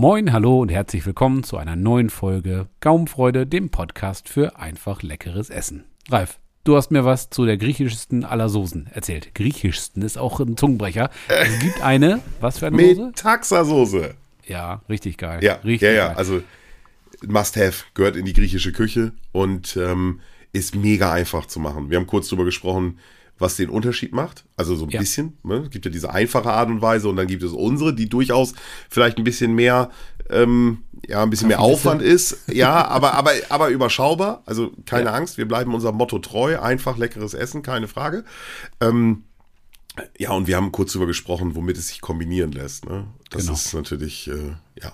Moin, hallo und herzlich willkommen zu einer neuen Folge Gaumenfreude, dem Podcast für einfach leckeres Essen. Ralf, du hast mir was zu der griechischsten aller Soßen erzählt. Griechischsten ist auch ein Zungenbrecher. Es gibt eine, was für eine Soße? Metaxa-Soße. Ja, richtig geil. Ja, richtig ja, ja. geil. Also must have, gehört in die griechische Küche und ähm, ist mega einfach zu machen. Wir haben kurz drüber gesprochen, was den Unterschied macht. Also so ein Ja. bisschen. Ne? Es gibt ja diese einfache Art und Weise und dann gibt es unsere, die durchaus vielleicht ein bisschen mehr, ähm, ja, ein bisschen mehr. Aufwand ist. Ja, aber, aber, aber überschaubar. Also keine Ja. Angst, wir bleiben unserem Motto treu. Einfach leckeres Essen, keine Frage. Ähm, ja, und wir haben kurz drüber gesprochen, womit es sich kombinieren lässt. Ne? Das Genau. ist natürlich, äh, ja.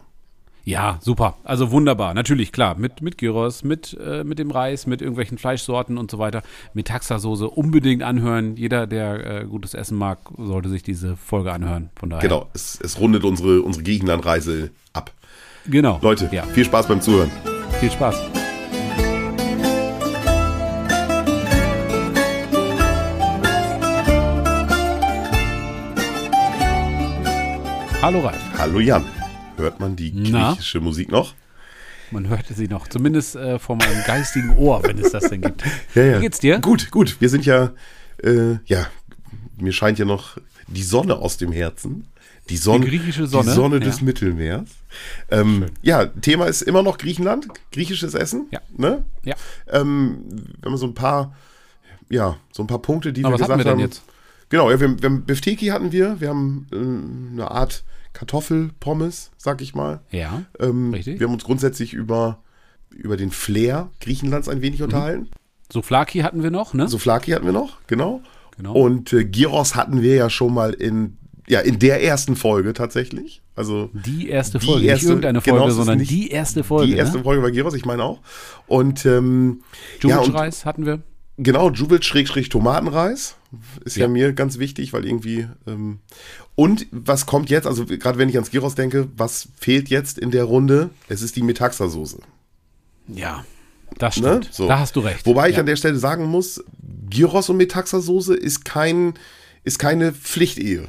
Ja, super. Also wunderbar. Natürlich, klar. Mit, mit Gyros, mit, äh, mit dem Reis, mit irgendwelchen Fleischsorten und so weiter. Mit Taxasoße unbedingt anhören. Jeder, der äh, gutes Essen mag, sollte sich diese Folge anhören. Von daher. Genau, es, es rundet unsere, unsere Griechenland-Reise ab. Genau. Leute, Ja. viel Spaß beim Zuhören. Viel Spaß. Hallo Ralf. Hallo Jan. Hört man die Na? griechische Musik noch? Man hörte sie noch. Zumindest äh, vor meinem geistigen Ohr, wenn es das denn gibt. Wie geht's dir? Gut, gut. Wir sind ja, äh, ja, mir scheint ja noch die Sonne aus dem Herzen. Die Sonne, Die griechische Sonne, Die Sonne ja. des Mittelmeers. Ähm, ja, Thema ist immer noch Griechenland, griechisches Essen. Ja. Ne? Ja. Ähm, wenn man so ein paar, ja, so ein paar Punkte, die Na, wir was gesagt wir denn haben. jetzt? Genau, ja, wir, haben- wir haben Bifteki hatten wir, wir haben äh, eine Art Kartoffelpommes, sag ich mal. Ja. Ähm, Richtig. Wir haben uns grundsätzlich über, über den Flair Griechenlands ein Mhm. wenig unterhalten. Souflaki hatten wir noch, ne? Souflaki hatten wir noch, genau. Genau. Und äh, Gyros hatten wir ja schon mal in, ja, in der ersten Folge tatsächlich. Also Die erste Die Folge, erste- nicht irgendeine genau, Folge, ist sondern nicht die erste Folge. die erste ne? Folge war Gyros, ich meine auch. Und ähm, ja, und Reis hatten wir. Genau, Jubel Schrägstrich Tomatenreis ist ja. Ja. mir ganz wichtig, weil irgendwie ähm, und was kommt jetzt? Also gerade wenn ich ans Gyros denke, was fehlt jetzt in der Runde? Es ist die Metaxa-Soße. Ja, das Ne? stimmt. So. Da hast du recht. Wobei ich ja. an der Stelle sagen muss, Gyros und Metaxa-Soße ist kein ist keine Pflichtehe.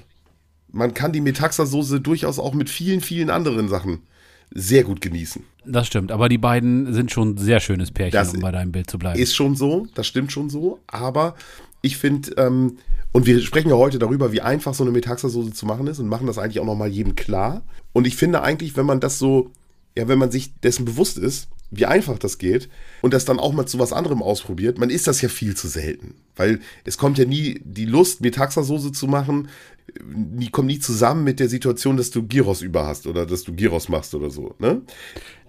Man kann die Metaxa-Soße durchaus auch mit vielen vielen anderen Sachen sehr gut genießen. Das stimmt, aber die beiden sind schon ein sehr schönes Pärchen, Das um bei deinem Bild zu bleiben. Ist schon so, das stimmt schon so, aber ich finde, ähm, und wir sprechen ja heute darüber, wie einfach so eine Metaxa-Soße zu machen ist und machen das eigentlich auch nochmal jedem klar. Und ich finde eigentlich, wenn man das so, ja, wenn man sich dessen bewusst ist, wie einfach das geht und das dann auch mal zu was anderem ausprobiert, man ist das ja viel zu selten. Weil es kommt ja nie die Lust, Metaxa-Soße zu machen, nie, kommt nie zusammen mit der Situation, dass du Gyros über hast oder dass du Gyros machst oder so, ne?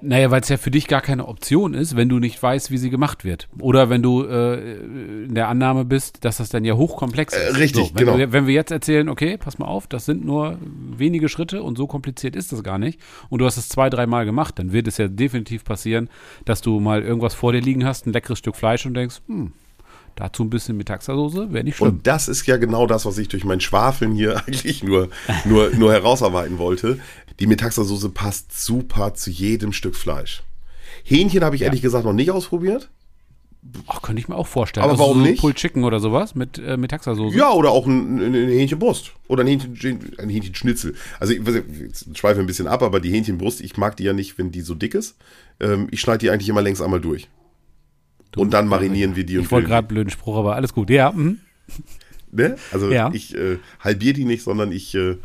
Naja, weil es ja für dich gar keine Option ist, wenn du nicht weißt, wie sie gemacht wird. Oder wenn du äh, in der Annahme bist, dass das dann ja hochkomplex ist. Äh, richtig, wenn genau. Wir, wenn wir jetzt erzählen, okay, pass mal auf, das sind nur wenige Schritte und so kompliziert ist das gar nicht. Und du hast es zwei, dreimal gemacht, dann wird es ja definitiv passieren, dass du mal irgendwas vor dir liegen hast, ein leckeres Stück Fleisch und denkst, hm, dazu ein bisschen Metaxasoße, wäre nicht schlimm. Und das ist ja genau das, was ich durch mein Schwafeln hier eigentlich nur, nur, nur herausarbeiten wollte. Die Metaxa-Soße passt super zu jedem Stück Fleisch. Hähnchen habe ich ehrlich gesagt noch nicht ausprobiert. Ach, könnte ich mir auch vorstellen. Aber warum so nicht? Pulled Chicken oder sowas mit äh, Metaxasoße. Ja, oder auch ein, ein, ein Hähnchenbrust. Oder ein, Hähnchen, ein Hähnchenschnitzel. Also ich, ich schweife ein bisschen ab, aber die Hähnchenbrust, ich mag die ja nicht, wenn die so dick ist. Ähm, ich schneide die eigentlich immer längs einmal durch. und dann marinieren wir die und Ich wollte gerade blöden Spruch, aber alles gut. Ja, mhm. ne? Also Ja. ich äh, halbiere die nicht, sondern ich, äh,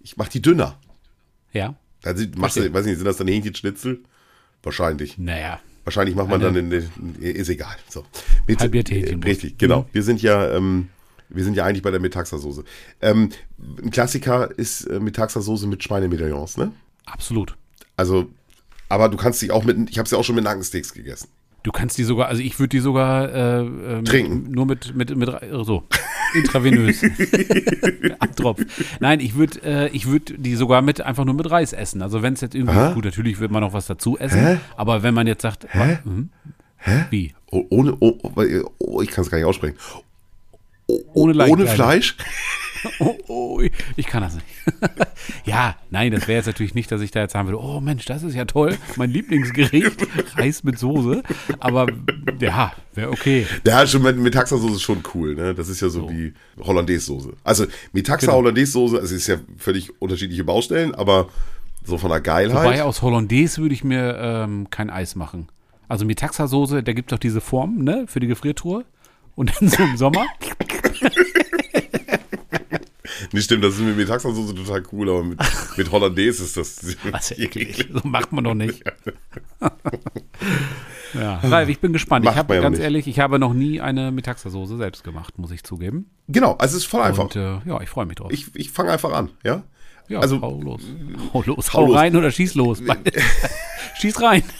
ich mache die dünner. ja. Also machst du, weiß nicht, sind das dann Hähnchenschnitzel? Wahrscheinlich. Naja, Wahrscheinlich macht man Eine- dann in, in, ist egal. So. Mit, Halbierte Hähnchenbrust. Richtig, genau. Wir sind ja, ähm, wir sind ja eigentlich bei der Metaxa-Soße. Ähm, ein Klassiker ist äh, Metaxa-Soße mit Schweinemedaillons, ne? absolut. Also, aber du kannst sie auch mit, ich habe sie auch schon mit Nackensteaks gegessen. Du kannst die sogar, also ich würde die sogar äh, ähm, Trinken. Nur mit, mit, mit so, intravenös. Abtropf. Nein, ich würde äh, ich die sogar mit einfach nur mit Reis essen. Also wenn es jetzt irgendwie, Aha. gut, natürlich wird man noch was dazu essen, Hä? aber wenn man jetzt sagt, Hä? Mhm. Hä? wie? Oh, ohne, oh, oh, oh, ich kann es gar nicht aussprechen. Oh, Ohne ohne. Fleisch? Oh, oh, ich kann das nicht. ja, nein, das wäre jetzt natürlich nicht, dass ich da jetzt sagen würde, oh Mensch, das ist ja toll, mein Lieblingsgericht, Reis mit Soße. Aber ja, wäre okay. Ja, schon mit Metaxa-Soße ist schon cool, ne? Das ist ja so, So. wie Hollandaise-Soße. Also Metaxa Genau. Also es ist ja völlig unterschiedliche Baustellen, aber So von der Geilheit. Wobei aus Hollandaise würde ich mir ähm, kein Eis machen. Also Metaxa-Soße, da gibt es doch diese Form, ne, für die Gefriertruhe. Und dann so im Sommer. Nicht stimmt, das ist mit Metaxa-Soße total cool, aber mit, mit Hollandaise ist das. Was eklig. So macht man doch nicht. ja, Ralf, ich bin gespannt. Macht ich habe ganz nicht. ehrlich, ich habe noch nie eine Metaxa-Soße selbst gemacht, muss ich zugeben. Genau, also es ist voll einfach. Und äh, ja, ich freue mich drauf. Ich, ich fange einfach an, ja? Ja, also- hau los. Hau los. hau Hau los. rein oder schieß los. schieß rein.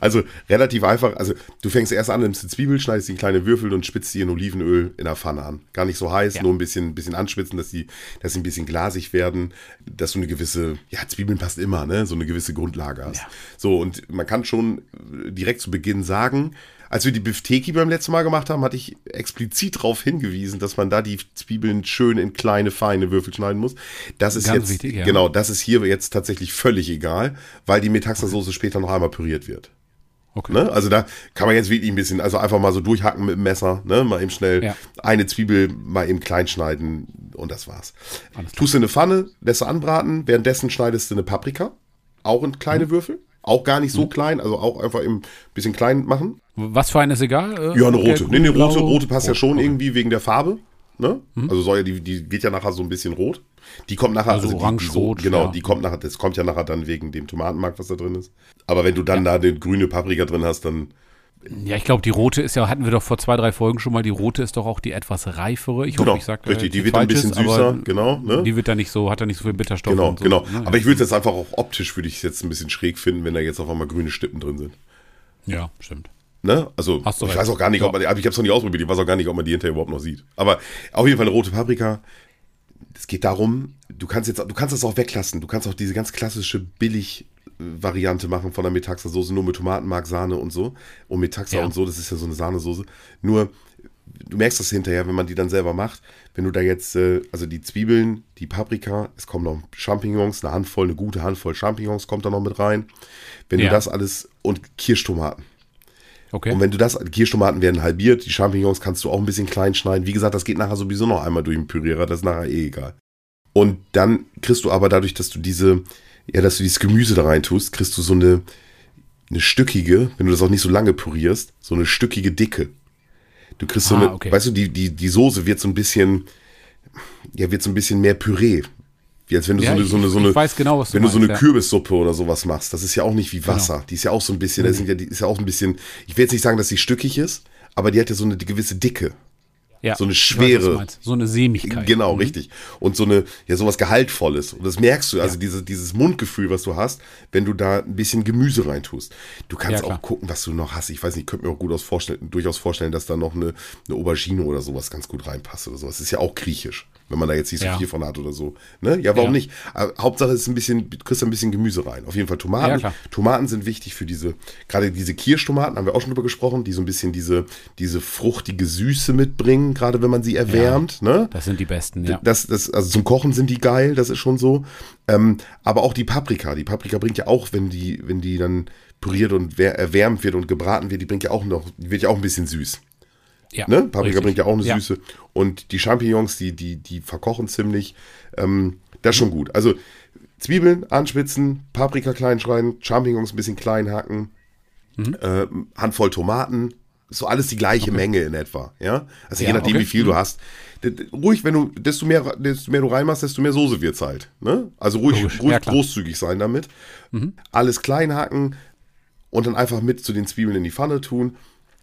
Also relativ einfach. Also du fängst erst an, nimmst die Zwiebel, schneidest die in kleine Würfel und spitzt die in Olivenöl in der Pfanne an. Gar nicht so heiß, Ja. nur ein bisschen, bisschen anschwitzen, dass die, dass sie ein bisschen glasig werden, dass du eine gewisse, ja, Zwiebeln passt immer, ne? So eine gewisse Grundlage hast. Ja. So, und man kann schon äh, direkt zu Beginn sagen, als wir die Bifteki beim letzten Mal gemacht haben, hatte ich explizit darauf hingewiesen, dass man da die Zwiebeln schön in kleine, feine Würfel schneiden muss. Das ist Ganz jetzt, wichtig, ja. genau, das ist hier jetzt tatsächlich völlig egal, weil die Metaxa-Soße später noch einmal püriert wird. Okay. Ne? Also da kann man jetzt wirklich ein bisschen, also einfach mal so durchhacken mit dem Messer, ne? mal eben schnell Ja. eine Zwiebel mal eben klein schneiden und das war's. Tust du in eine Pfanne, lässt du anbraten, währenddessen schneidest du eine Paprika, auch in kleine Mhm. Würfel, auch gar nicht so klein, also auch einfach ein bisschen klein machen. Was für eine ist egal? Äh, Ja, eine rote. nee, grün, rote, rote passt ja Rot, schon okay. Mhm. irgendwie wegen der Farbe. Ne? Also soll ja, die, die wird ja nachher so ein bisschen rot. Die kommt nachher, Also also, orange-rot, genau, ja. die kommt nachher, das kommt ja nachher dann wegen dem Tomatenmark, was da drin ist. Aber wenn du dann da eine grüne Paprika drin hast, dann Ja, ich glaube, die rote ist ja, hatten wir doch vor zwei, drei Folgen schon mal, die rote ist doch auch die etwas reifere. Ich Genau, hoffe, ich sage richtig, die wird ein bisschen süßer, genau, ne? Die wird da nicht so, hat da nicht so viel Bitterstoff. Genau, so, genau. Ne? Aber ich würde es jetzt einfach auch optisch, würde ich es jetzt ein bisschen schräg finden, wenn da jetzt auf einmal grüne Stippen drin sind. Ja, stimmt. Ne? Also, ich recht. weiß auch gar nicht, ob man, aber ich habe es noch nicht ausprobiert, ich weiß auch gar nicht, ob man die hinterher überhaupt noch sieht. Aber auf jeden Fall eine rote Paprika. Es geht darum, du kannst jetzt, du kannst das auch weglassen. Du kannst auch diese ganz klassische Billig-Variante machen von der Metaxa-Soße, nur mit Tomatenmark, Sahne und so. Und Metaxa Ja. und so, das ist ja so eine Sahnesoße. Nur, du merkst das hinterher, wenn man die dann selber macht. Wenn du da jetzt, äh, also die Zwiebeln, die Paprika, es kommen noch Champignons, eine Handvoll, eine gute Handvoll Champignons kommt da noch mit rein. Wenn Ja. du das alles, und Kirschtomaten. Okay. Und wenn du das, die Kirschtomaten werden halbiert, die Champignons kannst du auch ein bisschen klein schneiden. Wie gesagt, das geht nachher sowieso noch einmal durch den Pürierer, das ist nachher eh egal. Und dann kriegst du aber dadurch, dass du diese, ja, dass du dieses Gemüse da rein tust, kriegst du so eine, eine stückige, wenn du das auch nicht so lange pürierst, so eine stückige Dicke. Du kriegst so Ah, eine, okay. weißt du, die, die, die Soße wird so ein bisschen, ja, wird so ein bisschen mehr Püree. Wie als wenn du Ja, so eine, so eine, so eine weiß genau, was wenn du so eine ja. Kürbissuppe oder sowas machst, das ist ja auch nicht wie Wasser. Die ist ja auch so ein bisschen, das sind ja, die ist ja auch ein bisschen, ich will jetzt nicht sagen, dass sie stückig ist, aber die hat ja so eine gewisse Dicke. Ja, so eine schwere- meinst. so eine Sämigkeit. Genau, Mhm. richtig. Und so eine, ja, sowas Gehaltvolles. Und das merkst du, also diese, dieses Mundgefühl, was du hast, wenn du da ein bisschen Gemüse reintust. Du kannst Ja, auch gucken, was du noch hast. Ich weiß nicht, ich könnte mir auch gut aus vorstellen, durchaus vorstellen, dass da noch eine, eine Aubergine oder sowas ganz gut reinpasst oder sowas. Das ist ja auch griechisch, wenn man da jetzt nicht so Ja. viel von hat oder so. Ne? Ja, warum Ja. nicht? Aber Hauptsache es ist ein bisschen, du kriegst ein bisschen Gemüse rein. Auf jeden Fall Ja, Tomaten. klar. Tomaten sind wichtig für diese, gerade diese Kirschtomaten, haben wir auch schon drüber gesprochen, die so ein bisschen diese, diese fruchtige Süße mitbringen, gerade wenn man sie erwärmt. Ne? Das sind die besten, ja. Das, das, also zum Kochen sind die geil, das ist schon so. Ähm, aber auch die Paprika. Die Paprika bringt ja auch, wenn die, wenn die dann püriert und erwärmt wird und gebraten wird, die bringt ja auch noch, die wird ja auch ein bisschen süß. Ja Ne? Paprika richtig. bringt ja auch eine Ja. Süße. Und die Champignons, die, die, die verkochen ziemlich. Ähm, das ist schon gut. Also Zwiebeln anspitzen, Paprika klein schneiden, Champignons ein bisschen klein hacken, Mhm. äh, Handvoll Tomaten, so alles die gleiche Menge in etwa, ja? Also je Ja, nachdem, okay. wie viel du hast. D- d- Ruhig, wenn du, desto mehr, desto mehr du reinmachst, desto mehr Soße wird's halt, ne? Also ruhig, Logisch, ruhig ja, großzügig sein damit. Alles klein hacken und dann einfach mit zu den Zwiebeln in die Pfanne tun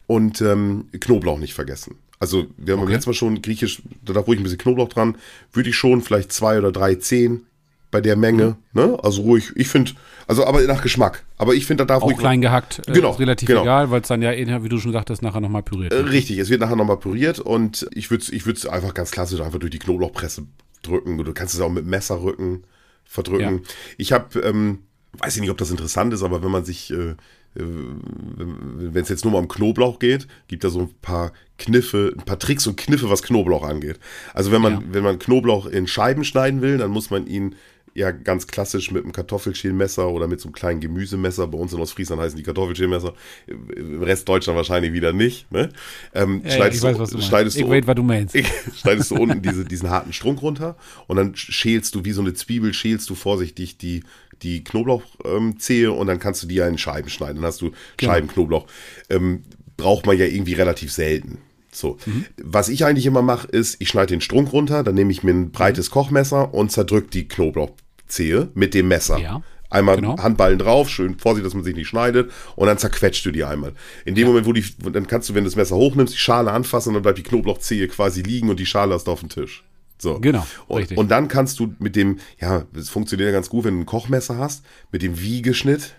und ähm, Knoblauch nicht vergessen. Also wir haben beim Okay. letzten Mal schon griechisch, da darf ruhig ein bisschen Knoblauch dran, würde ich schon vielleicht zwei oder drei Zehen bei der Menge, Mhm. ne? Also ruhig, ich finde, also aber nach Geschmack. Aber ich finde, da darf Auch ruhig klein gehackt, äh, Genau, ist relativ genau. egal, weil es dann ja, eh, wie du schon sagtest, nachher nochmal püriert äh, richtig, es wird nachher nochmal püriert und ich würde es ich würd's einfach ganz klassisch einfach durch die Knoblauchpresse drücken. Du kannst es auch mit Messer rücken, verdrücken. Ja. Ich habe, ähm, weiß ich nicht, ob das interessant ist, aber wenn man sich, äh, wenn es jetzt nur mal um Knoblauch geht, gibt da so ein paar Kniffe, ein paar Tricks und Kniffe, was Knoblauch angeht. Also wenn man, Ja. wenn man Knoblauch in Scheiben schneiden will, dann muss man ihn ja ganz klassisch mit einem Kartoffelschälmesser oder mit so einem kleinen Gemüsemesser. Bei uns in Ostfriesland heißen die Kartoffelschälmesser. Im Rest Deutschland wahrscheinlich wieder nicht. Ne? Ähm, Ja, ja, schneidest ich weiß, du, was du meinst. schneidest Ich du, weiß, was du meinst. schneidest du unten diese, diesen harten Strunk runter und dann schälst du wie so eine Zwiebel, schälst du vorsichtig die, die Knoblauchzehe und dann kannst du die ja in Scheiben schneiden. Dann hast du Genau. Scheiben Knoblauch. Ähm, braucht man ja irgendwie relativ selten. So. Mhm. Was ich eigentlich immer mache, ist, ich schneide den Strunk runter, dann nehme ich mir ein breites. Kochmesser und zerdrück die Knoblauchzehe mit dem Messer. Ja, Einmal genau. Handballen drauf, schön vorsichtig, dass man sich nicht schneidet und dann zerquetscht du die einmal. In dem Moment, wo die, dann kannst du, wenn du das Messer hochnimmst, die Schale anfassen und dann bleibt die Knoblauchzehe quasi liegen und die Schale hast du auf dem Tisch. So. Genau, Und, richtig. und dann kannst du mit dem, ja, es funktioniert ja ganz gut, wenn du ein Kochmesser hast, mit dem Wiegeschnitt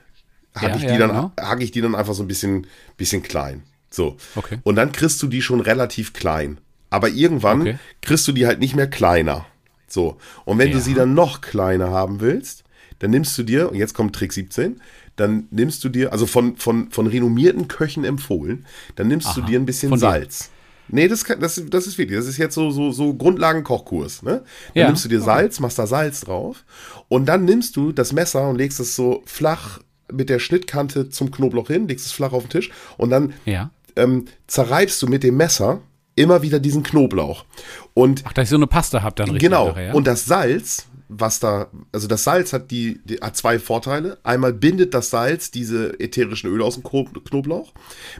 hacke Ja, ich, ja, die dann, genau. hacke ich die dann einfach so ein bisschen, bisschen klein. So. Okay. Und dann kriegst du die schon relativ klein. Aber irgendwann Okay. kriegst du die halt nicht mehr kleiner. So. Und wenn du Ja. sie dann noch kleiner haben willst, dann nimmst du dir, und jetzt kommt Trick 17, dann nimmst du dir, also von, von, von renommierten Köchen empfohlen, dann nimmst du dir ein bisschen. Salz. Nee, das, kann, das, das ist wirklich, das ist jetzt so, so, so Grundlagenkochkurs. Ne? Dann Ja. nimmst du dir Salz, machst da Salz drauf und dann nimmst du das Messer und legst es so flach mit der Schnittkante zum Knoblauch hin, legst es flach auf den Tisch und dann Ja. ähm, zerreibst du mit dem Messer immer wieder diesen Knoblauch. Und Ach, dass ich so eine Paste habe dann richtig. genau, nachher, ja? und das Salz, was da, also das Salz hat die, die hat zwei Vorteile. Einmal bindet das Salz diese ätherischen Öle aus dem Kno- Knoblauch.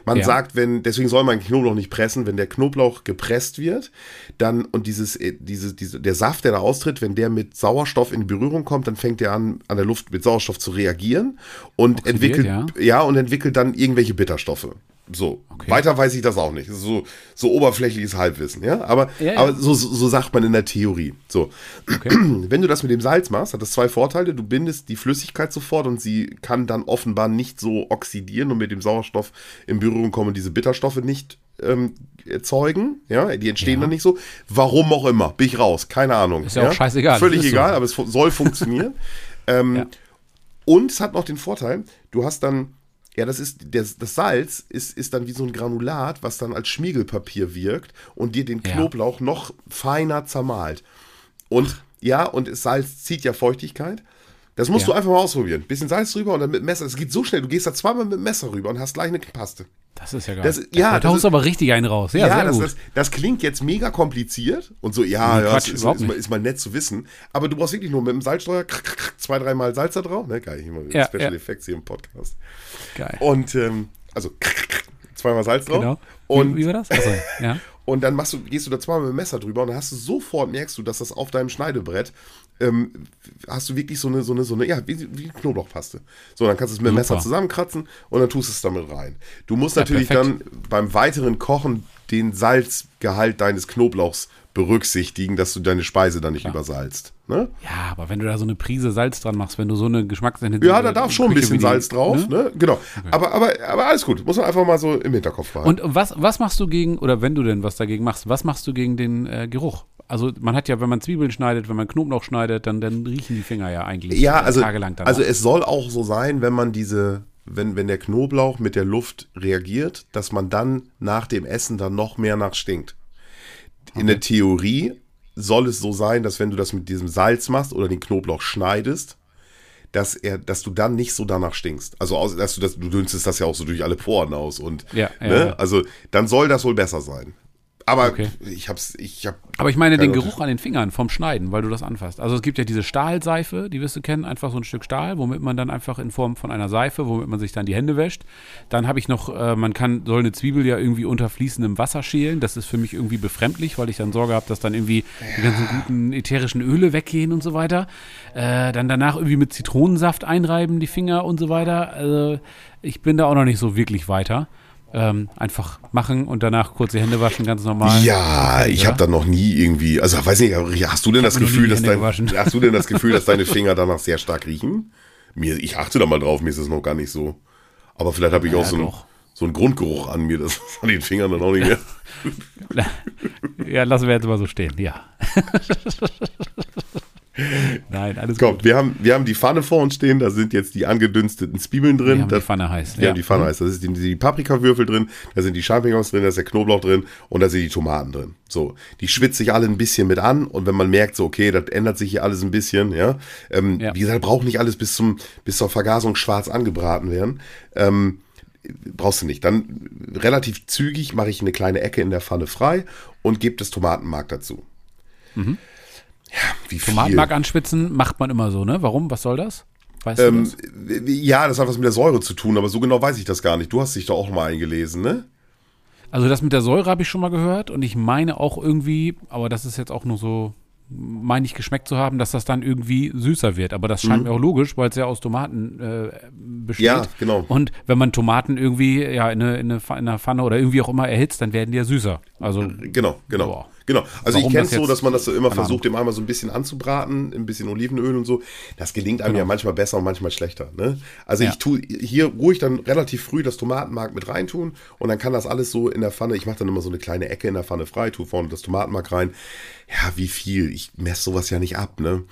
Man Ja. sagt, wenn, deswegen soll man Knoblauch nicht pressen, wenn der Knoblauch gepresst wird, dann und dieses, äh, diese, diese, der Saft, der da austritt, wenn der mit Sauerstoff in Berührung kommt, dann fängt der an, an der Luft mit Sauerstoff zu reagieren und Oxidiert, entwickelt, ja. und entwickelt dann irgendwelche Bitterstoffe. So, weiter weiß ich das auch nicht. Das ist so, so oberflächliches Halbwissen, ja. Aber, Ja, ja. aber so, so, sagt man in der Theorie. So. Wenn du das mit dem Salz machst, hat das zwei Vorteile. Du bindest die Flüssigkeit sofort und sie kann dann offenbar nicht so oxidieren und mit dem Sauerstoff in Berührung kommen und diese Bitterstoffe nicht ähm, erzeugen. Ja, die entstehen Ja. dann nicht so. Warum auch immer. Bin ich raus. Keine Ahnung. Ist ja auch scheißegal. Völlig ist so. egal, aber es soll funktionieren. ähm, und es hat noch den Vorteil, du hast dann, ja, das ist, das, das Salz ist, ist dann wie so ein Granulat, was dann als Schmiegelpapier wirkt und dir den Ja. Knoblauch noch feiner zermalt. Und ja, und Salz zieht ja Feuchtigkeit. Das musst Ja. du einfach mal ausprobieren. Bisschen Salz drüber und dann mit dem Messer. Es geht so schnell, du gehst da zweimal mit dem Messer rüber und hast gleich eine Paste. Das ist ja geil. Das- ja, da tauchst ist- du aber richtig einen raus. Ja, sehr das, gut. das, das klingt jetzt mega kompliziert und so, ja, Nee, ja Quatsch, ist, ist, ist, mal, nicht. ist mal nett zu wissen. Aber du brauchst wirklich nur mit dem Salzsteuer krr, krr, krr, zwei, dreimal Salz da drauf. Ne? Geil, immer Ja, Special ja. Effects hier im Podcast. geil. Und ähm, also zweimal Salz drauf. genau. Und, wie, wie war das? Achso, ja. und dann machst du, gehst du da zweimal mit dem Messer drüber und dann hast du sofort, merkst du, dass das auf deinem Schneidebrett ähm, hast du wirklich so eine, so eine, so eine, ja, wie, wie Knoblauchpaste. So, dann kannst du es mit dem. Messer zusammenkratzen und dann tust du es damit rein. Du musst Ja, natürlich perfekt. dann beim weiteren Kochen den Salzgehalt deines Knoblauchs berücksichtigen, dass du deine Speise dann nicht übersalzt. Ne? Ja, aber wenn du da so eine Prise Salz dran machst, wenn du so eine Geschmacksintensive Ja, da darf schon ein bisschen die- Salz drauf, ne? ne? Genau. Aber, aber, aber alles gut. Muss man einfach mal so im Hinterkopf behalten. Und was, was machst du gegen, oder wenn du denn was dagegen machst, was machst du gegen den äh, Geruch? Also man hat ja, wenn man Zwiebeln schneidet, wenn man Knoblauch schneidet, dann, dann riechen die Finger ja eigentlich Ja, äh, also, tagelang danach. also es soll auch so sein, wenn man diese, wenn, wenn der Knoblauch mit der Luft reagiert, dass man dann nach dem Essen dann noch mehr nach stinkt. In der Theorie soll es so sein, dass wenn du das mit diesem Salz machst oder den Knoblauch schneidest, dass er, dass du dann nicht so danach stinkst. Also aus, dass du das, du dünstest das ja auch so durch alle Poren aus und Ja, ja, ne? ja. also dann soll das wohl besser sein. Aber Okay. ich hab's, ich hab. Aber ich meine den Geruch an den Fingern vom Schneiden, weil du das anfasst. Also es gibt ja diese Stahlseife, die wirst du kennen, einfach so ein Stück Stahl, womit man dann einfach in Form von einer Seife, womit man sich dann die Hände wäscht. Dann habe ich noch, äh, man kann, soll eine Zwiebel ja irgendwie unter fließendem Wasser schälen. Das ist für mich irgendwie befremdlich, weil ich dann Sorge habe, dass dann irgendwie die ganzen guten ätherischen Öle weggehen und so weiter. Äh, dann danach irgendwie mit Zitronensaft einreiben, die Finger und so weiter. Also ich bin da auch noch nicht so wirklich weiter. Ähm, einfach machen und danach kurz die Hände waschen, ganz normal. Ja, ich habe da noch nie irgendwie, also weiß nicht, aber hast du denn das Gefühl, dass dein, hast du denn das Gefühl, dass deine Finger danach sehr stark riechen? Mir, ich achte da mal drauf, mir ist es noch gar nicht so. Aber vielleicht habe ich auch so einen, so einen Grundgeruch an mir, das an den Fingern dann auch nicht mehr. Ja, lassen wir jetzt mal so stehen, ja. Nein, alles Komm, gut. wir haben, wir haben die Pfanne vor uns stehen, da sind jetzt die angedünsteten Zwiebeln drin. Wir haben die Pfanne heiß. Wir haben die Pfanne heiß. Da sind die, die Paprikawürfel drin, da sind die Champignons drin, da ist der Knoblauch drin und da sind die Tomaten drin. So, die schwitze ich alle ein bisschen mit an und wenn man merkt, so, okay, das ändert sich hier alles ein bisschen, ja. Ähm, Ja. Wie gesagt, braucht nicht alles bis zum, bis zur Vergasung schwarz angebraten werden. Ähm, brauchst du nicht. Dann relativ zügig mache ich eine kleine Ecke in der Pfanne frei und gebe das Tomatenmark dazu. Ja, wie viel? Tomatenmark anschwitzen macht man immer so, ne? Warum? Was soll das? Weißt du Ähm, das? ja, das hat was mit der Säure zu tun, aber so genau weiß ich das gar nicht. Du hast dich da auch mal eingelesen, ne? Also das mit der Säure habe ich schon mal gehört und ich meine auch irgendwie, aber das ist jetzt auch nur so, meine ich geschmeckt zu haben, dass das dann irgendwie süßer wird. Aber das scheint mir auch logisch, weil es ja aus Tomaten äh, besteht. Mhm. Ja, genau. Und wenn man Tomaten irgendwie ja in eine, in eine in einer Pfanne oder irgendwie auch immer erhitzt, dann werden die ja süßer. Also Genau, genau. Boah. Genau. Also Warum ich kenne es so, dass man das so immer versucht, dem einmal so ein bisschen anzubraten, ein bisschen Olivenöl und so. Das gelingt einem Genau. ja manchmal besser und manchmal schlechter. Ne? Also Ja. ich tue hier ruhig dann relativ früh das Tomatenmark mit reintun und dann kann das alles so in der Pfanne, ich mache dann immer so eine kleine Ecke in der Pfanne frei, tue vorne das Tomatenmark rein. Ja, wie viel? Ich messe sowas ja nicht ab, ne?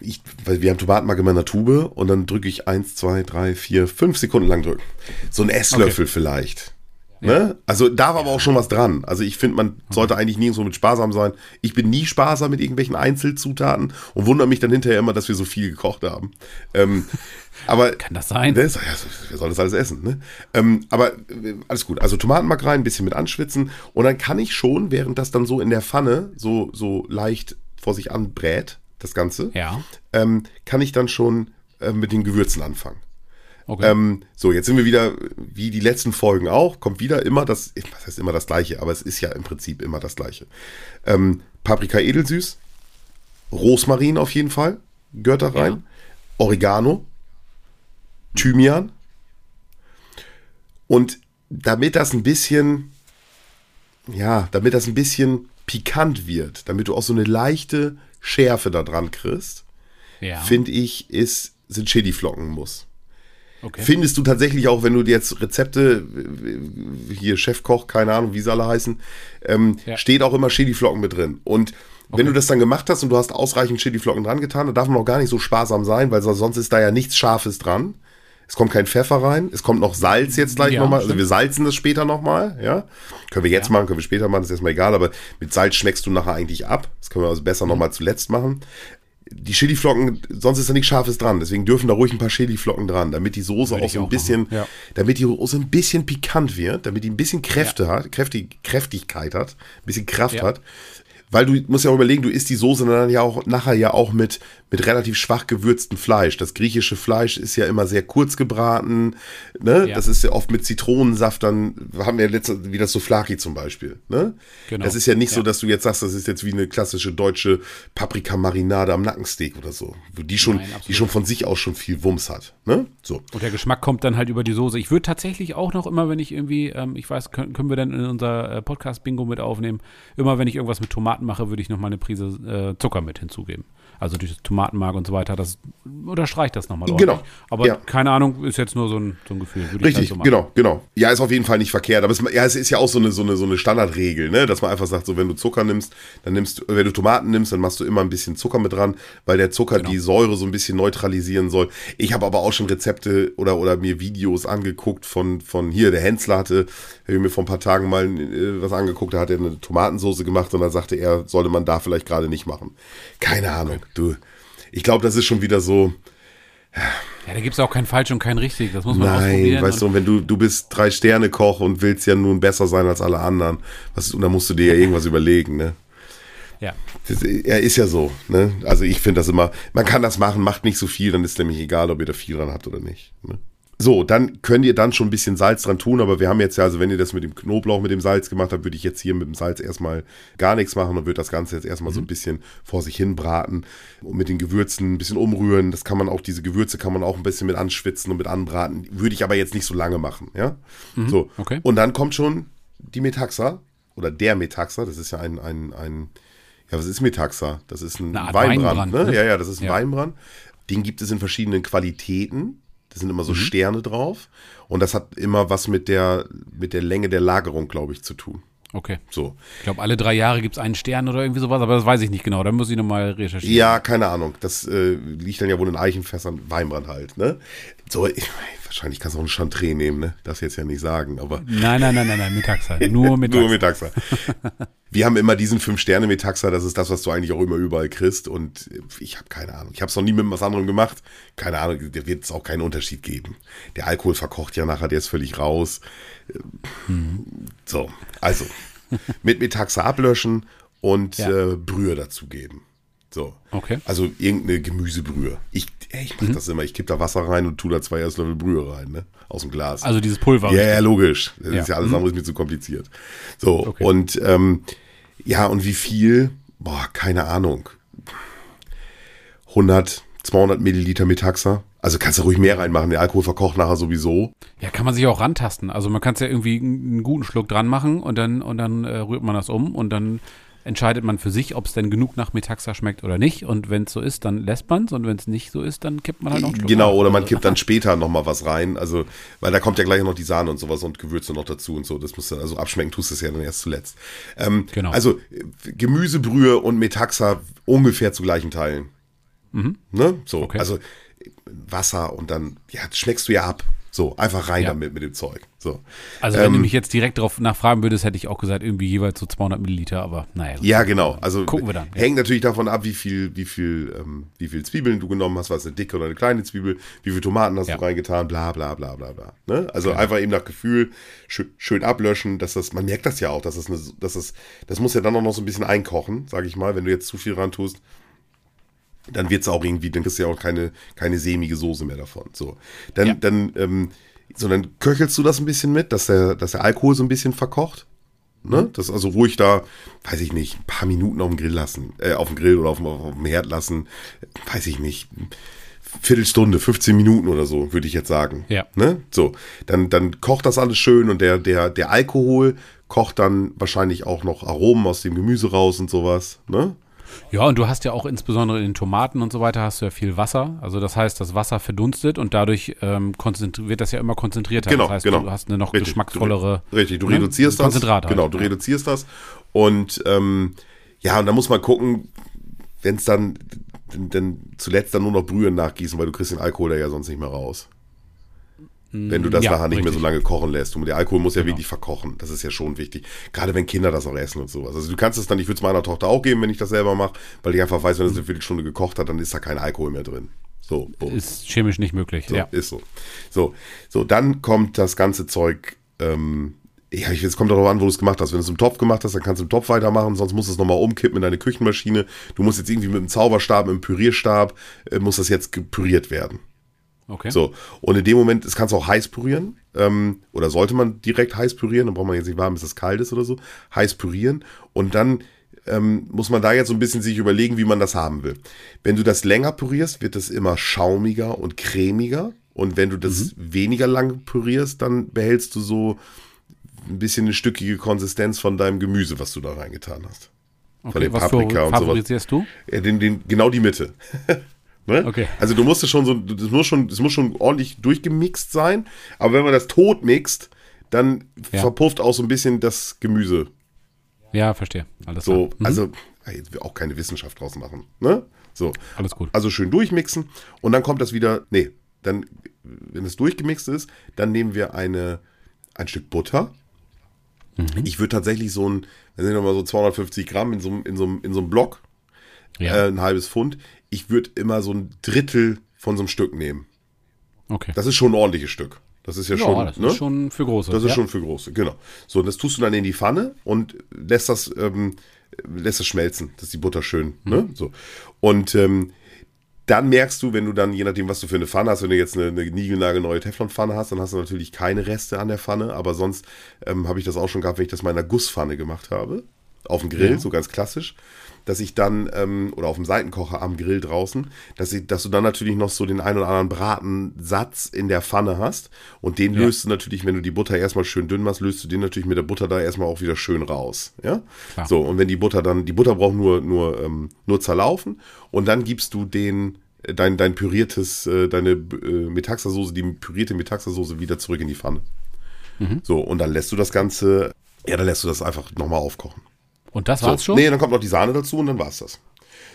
Ich, weil wir haben Tomatenmark in meiner Tube und dann drücke ich eins, zwei, drei, vier, fünf Sekunden lang drücken. So ein Esslöffel vielleicht. Ne? Also da war aber auch schon was dran. Also ich finde, man sollte eigentlich nirgendwo mit sparsam sein. Ich bin nie sparsam mit irgendwelchen Einzelzutaten und wundere mich dann hinterher immer, dass wir so viel gekocht haben. Ähm, aber kann das sein? das, ja, wer soll das alles essen? Ne? Ähm, aber äh, alles gut. Also Tomatenmark rein, ein bisschen mit anschwitzen und dann kann ich schon, während das dann so in der Pfanne so, so leicht vor sich anbrät, das Ganze, Ja. ähm, kann ich dann schon äh, mit den Gewürzen anfangen. Okay. Ähm, so, jetzt sind wir wieder, wie die letzten Folgen auch, kommt wieder immer das, was heißt immer das Gleiche, aber es ist ja im Prinzip immer das Gleiche. Ähm, Paprika edelsüß, Rosmarin auf jeden Fall, gehört da rein, Ja. Oregano, Thymian und damit das ein bisschen, ja, damit das ein bisschen pikant wird, damit du auch so eine leichte Schärfe da dran kriegst, ja. finde ich, ist, sind Chiliflocken muss. Okay. Findest du tatsächlich auch, wenn du dir jetzt Rezepte, hier Chefkoch, keine Ahnung, wie sie alle heißen, ähm, Ja. steht auch immer Chiliflocken mit drin. Und wenn du das dann gemacht hast und du hast ausreichend Chiliflocken dran getan, dann darf man auch gar nicht so sparsam sein, weil sonst ist da ja nichts Scharfes dran. Es kommt kein Pfeffer rein, es kommt noch Salz jetzt gleich Ja, nochmal. Also wir salzen das später nochmal, ja. Können wir jetzt machen, können wir später machen, ist erstmal egal, aber mit Salz schmeckst du nachher eigentlich ab. Das können wir also Mhm. besser nochmal zuletzt machen die Chiliflocken, sonst ist da nichts Scharfes dran. Deswegen dürfen da ruhig ein paar Chiliflocken dran, damit die Soße Würde auch so ein auch bisschen, ja. damit die Soße ein bisschen pikant wird, damit die ein bisschen Kräfte hat, kräftig, Kräftigkeit hat, ein bisschen Kraft Ja. hat. Weil du musst ja auch überlegen, du isst die Soße dann ja auch nachher ja auch mit, mit relativ schwach gewürztem Fleisch. Das griechische Fleisch ist ja immer sehr kurz gebraten. Ne? Ja. Das ist ja oft mit Zitronensaft, dann haben wir letzte, wie das Souflaki zum Beispiel. Ne? Genau. Das ist ja nicht so, Ja. dass du jetzt sagst, das ist jetzt wie eine klassische deutsche Paprikamarinade am Nackensteak oder so. Die schon, Nein, die schon von sich aus schon viel Wumms hat. Ne? So. Und der Geschmack kommt dann halt über die Soße. Ich würde tatsächlich auch noch immer, wenn ich irgendwie, ähm, ich weiß, können, können wir dann in unser äh, Podcast-Bingo mit aufnehmen, immer wenn ich irgendwas mit Tomaten mache, würde ich noch mal eine Prise äh, Zucker mit hinzugeben. Also durch das Tomatenmark und so weiter, das unterstreicht das nochmal Genau. Aber Ja. keine Ahnung, ist jetzt nur so ein, so ein Gefühl. Richtig, so genau, genau. Ja, ist auf jeden Fall nicht verkehrt. Aber es, ja, es ist ja auch so eine, so eine, so eine Standardregel, ne? dass man einfach sagt, so wenn du Zucker nimmst, dann nimmst, wenn du Tomaten nimmst, dann machst du immer ein bisschen Zucker mit dran, weil der Zucker Genau. die Säure so ein bisschen neutralisieren soll. Ich habe aber auch schon Rezepte oder, oder mir Videos angeguckt von, von hier, der Hensler hatte, habe ich mir vor ein paar Tagen mal äh, was angeguckt, da hat er eine Tomatensoße gemacht und dann sagte er, sollte man da vielleicht gerade nicht machen. Keine Ahnung, du. Ich glaube, das ist schon wieder so, Ja, da gibt es auch kein falsch und kein richtig. Das muss man Nein, ausprobieren. weißt du, wenn du, du bist Drei-Sterne-Koch und willst ja nun besser sein als alle anderen, was, und da musst du dir ja irgendwas überlegen, ne? Ja. Das, er ist ja so, ne? Also ich finde das immer, man kann das machen, macht nicht so viel, dann ist nämlich egal, ob ihr da viel dran habt oder nicht. Ne? So, dann könnt ihr dann schon ein bisschen Salz dran tun, aber wir haben jetzt ja, also wenn ihr das mit dem Knoblauch, mit dem Salz gemacht habt, würde ich jetzt hier mit dem Salz erstmal gar nichts machen und würde das Ganze jetzt erstmal so ein bisschen vor sich hin braten und mit den Gewürzen ein bisschen umrühren. Das kann man auch, diese Gewürze kann man auch ein bisschen mit anschwitzen und mit anbraten. Würde ich aber jetzt nicht so lange machen, ja? So. okay. Und dann kommt schon die Metaxa oder der Metaxa, das ist ja ein, ein, ein ja, was ist Metaxa? Das ist ein Weinbrand, Weinbrand, ne? ne? Ja, ja, das ist ein Ja. Weinbrand. Den gibt es in verschiedenen Qualitäten. Da sind Mhm. immer so Sterne drauf. Und das hat immer was mit der, mit der Länge der Lagerung, glaube ich, zu tun. Okay. So. Ich glaube, alle drei Jahre gibt es einen Stern oder irgendwie sowas, aber das weiß ich nicht genau. Da muss ich nochmal recherchieren. Ja, keine Ahnung. Das äh, liegt dann ja wohl in Eichenfässern, Weinbrand halt, ne? So, ich, wahrscheinlich kannst du auch einen Chantre nehmen, ne? Das jetzt ja nicht sagen, aber. Nein, nein, nein, nein, nein, Metaxa. Nur Metaxa. Nur Metaxa. Wir haben immer diesen Fünf-Sterne-Metaxa, das ist das, was du eigentlich auch immer überall kriegst. Und ich habe keine Ahnung. Ich habe es noch nie mit was anderem gemacht. Keine Ahnung, da wird es auch keinen Unterschied geben. Der Alkohol verkocht ja nachher, der ist völlig raus. Mhm. So, also mit Metaxa ablöschen und Ja. äh, Brühe dazugeben. So. Okay. Also irgendeine Gemüsebrühe. Ich, ich mache das immer. Ich kipp da Wasser rein und tu da zwei Esslöffel Brühe rein, ne? Aus dem Glas. Also dieses Pulver. Ja, ja, logisch. Das Ja. ist ja alles andere ist mir zu kompliziert. So, Okay. und ähm, ja, und wie viel? Boah, keine Ahnung. 100, 200 Milliliter Metaxa. Also kannst du ruhig mehr reinmachen. Der Alkohol verkocht nachher sowieso. Ja, kann man sich auch rantasten. Also man kann es ja irgendwie einen guten Schluck dran machen und dann, und dann äh, rührt man das um und dann entscheidet man für sich, ob es denn genug nach Metaxa schmeckt oder nicht. Und wenn es so ist, dann lässt man es und wenn es nicht so ist, dann kippt man halt noch Schluck Genau, oder man kippt dann später nochmal was rein. Also, weil da kommt ja gleich noch die Sahne und sowas und Gewürze noch dazu und so. Das musst du, also abschmecken tust du es ja dann erst zuletzt. Ähm, Genau. Also Gemüsebrühe und Metaxa ungefähr zu gleichen Teilen. Ne? So, Mhm. Okay. also Wasser und dann, ja, das schmeckst du ja ab. So, einfach rein Ja. damit mit dem Zeug. So. Also wenn du Ähm, mich jetzt direkt darauf nachfragen würdest, hätte ich auch gesagt, irgendwie jeweils so 200 Milliliter, aber naja. Ja, genau. Also Gucken wir dann, ja. hängt natürlich davon ab, wie viel, wie viel, ähm, wie viel Zwiebeln du genommen hast, was eine dicke oder eine kleine Zwiebel, wie viel Tomaten hast Ja. du reingetan, bla bla bla bla bla. Ne? Also einfach eben nach Gefühl schön, schön ablöschen, dass das, man merkt das ja auch, dass das, eine, dass das, das muss ja dann auch noch so ein bisschen einkochen, sage ich mal, wenn du jetzt zu viel ran tust. Dann wird es auch irgendwie, dann kriegst du ja auch keine, keine sämige Soße mehr davon. So. Dann, Ja. dann, ähm, so, dann köchelst du das ein bisschen mit, dass der, dass der Alkohol so ein bisschen verkocht. Ne? Das also ruhig da, weiß ich nicht, ein paar Minuten auf dem Grill lassen, äh, auf dem Grill oder auf dem, auf dem Herd lassen, weiß ich nicht, Viertelstunde, 15 Minuten oder so, würde ich jetzt sagen. Ja. Ne? So, dann, dann kocht das alles schön und der, der, der Alkohol kocht dann wahrscheinlich auch noch Aromen aus dem Gemüse raus und sowas. Ne? Ja, und du hast ja auch insbesondere in den Tomaten und so weiter hast du ja viel Wasser. Also das heißt, das Wasser verdunstet und dadurch ähm, wird das ja immer konzentrierter. Genau, das heißt, genau. du hast eine noch Richtig. geschmacksvollere. Du, richtig, du ne? reduzierst das. Konzentrat halt. Genau, du reduzierst das. Und ähm, ja, und dann muss man gucken, wenn es dann, dann, dann zuletzt dann nur noch Brühe nachgießen, weil du kriegst den Alkohol da ja sonst nicht mehr raus. Wenn du das ja, nachher nicht mehr so richtig. lange kochen lässt. Und der Alkohol muss ja Genau. wirklich verkochen. Das ist ja schon wichtig. Gerade wenn Kinder das auch essen und sowas. Also du kannst es dann, ich würde es meiner Tochter auch geben, wenn ich das selber mache, weil ich einfach weiß, wenn es eine Viertelstunde gekocht hat, dann ist da kein Alkohol mehr drin. So, bumm. Ist chemisch nicht möglich. So, ja. ist so. So, so, dann kommt das ganze Zeug, ähm, ja, es kommt darauf an, wo du es gemacht hast. Wenn du es im Topf gemacht hast, dann kannst du im Topf weitermachen, sonst musst du es nochmal umkippen in deine Küchenmaschine. Du musst jetzt irgendwie mit dem Zauberstab, mit dem Pürierstab, äh, muss das jetzt gepüriert werden. Okay. So, und in dem Moment, das kannst du auch heiß pürieren, ähm, oder sollte man direkt heiß pürieren, dann braucht man jetzt nicht warm, bis es kalt ist oder so, heiß pürieren und dann ähm, muss man da jetzt so ein bisschen sich überlegen, wie man das haben will. Wenn du das länger pürierst, wird es immer schaumiger und cremiger und wenn du das weniger lang pürierst, dann behältst du so ein bisschen eine stückige Konsistenz von deinem Gemüse, was du da reingetan hast. Von okay. den Was Paprika und sowas. favorisierst du? Den, den, genau die Mitte. ne? Okay. Also du musst es schon so, das muss schon, das muss schon ordentlich durchgemixt sein. Aber wenn man das tot mixt, dann Ja. verpufft auch so ein bisschen das Gemüse. Ja, verstehe. Alles So, klar. Mhm. also jetzt will auch keine Wissenschaft draus machen. Ne? So, Alles gut. also schön durchmixen und dann kommt das wieder. Nee, dann, wenn es durchgemixt ist, dann nehmen wir eine, ein Stück Butter. Mhm. Ich würde tatsächlich so ein, dann sind nochmal so 250 Gramm in so, in so, in so einem Block Ja. äh, ein halbes Pfund. Ich würde immer so ein Drittel von so einem Stück nehmen. okay. Das ist schon ein ordentliches Stück. Das ist ja, ja, schon, das ne? ist schon für große. das ist ja. schon für große, genau. So, das tust du dann in die Pfanne und lässt das, ähm, lässt das schmelzen, dass die Butter schön, ne? Mhm. So. Und ähm, dann merkst du, wenn du dann, je nachdem, was du für eine Pfanne hast, wenn du jetzt eine, eine niegelnagelneue Teflonpfanne hast, dann hast du natürlich keine Reste an der Pfanne, aber sonst ähm, habe ich das auch schon gehabt, wenn ich das mal in einer Gusspfanne gemacht habe, auf dem Grill, Ja. so ganz klassisch, dass ich dann, ähm, oder auf dem Seitenkocher am Grill draußen, dass, ich, dass du dann natürlich noch so den einen oder anderen Bratensatz in der Pfanne hast und den Ja. löst du natürlich, wenn du die Butter erstmal schön dünn machst, löst du den natürlich mit der Butter da erstmal auch wieder schön raus. Ja? Klar. So, und wenn die Butter dann, die Butter braucht nur, nur, ähm, nur zerlaufen und dann gibst du den, äh, dein, dein püriertes, äh, deine äh, Metaxa-Soße, die pürierte Metaxa-Soße wieder zurück in die Pfanne. Mhm. So, und dann lässt du das Ganze Ja, dann lässt du das einfach nochmal aufkochen. Und das So. war's schon? Nee, dann kommt noch die Sahne dazu und dann war's das.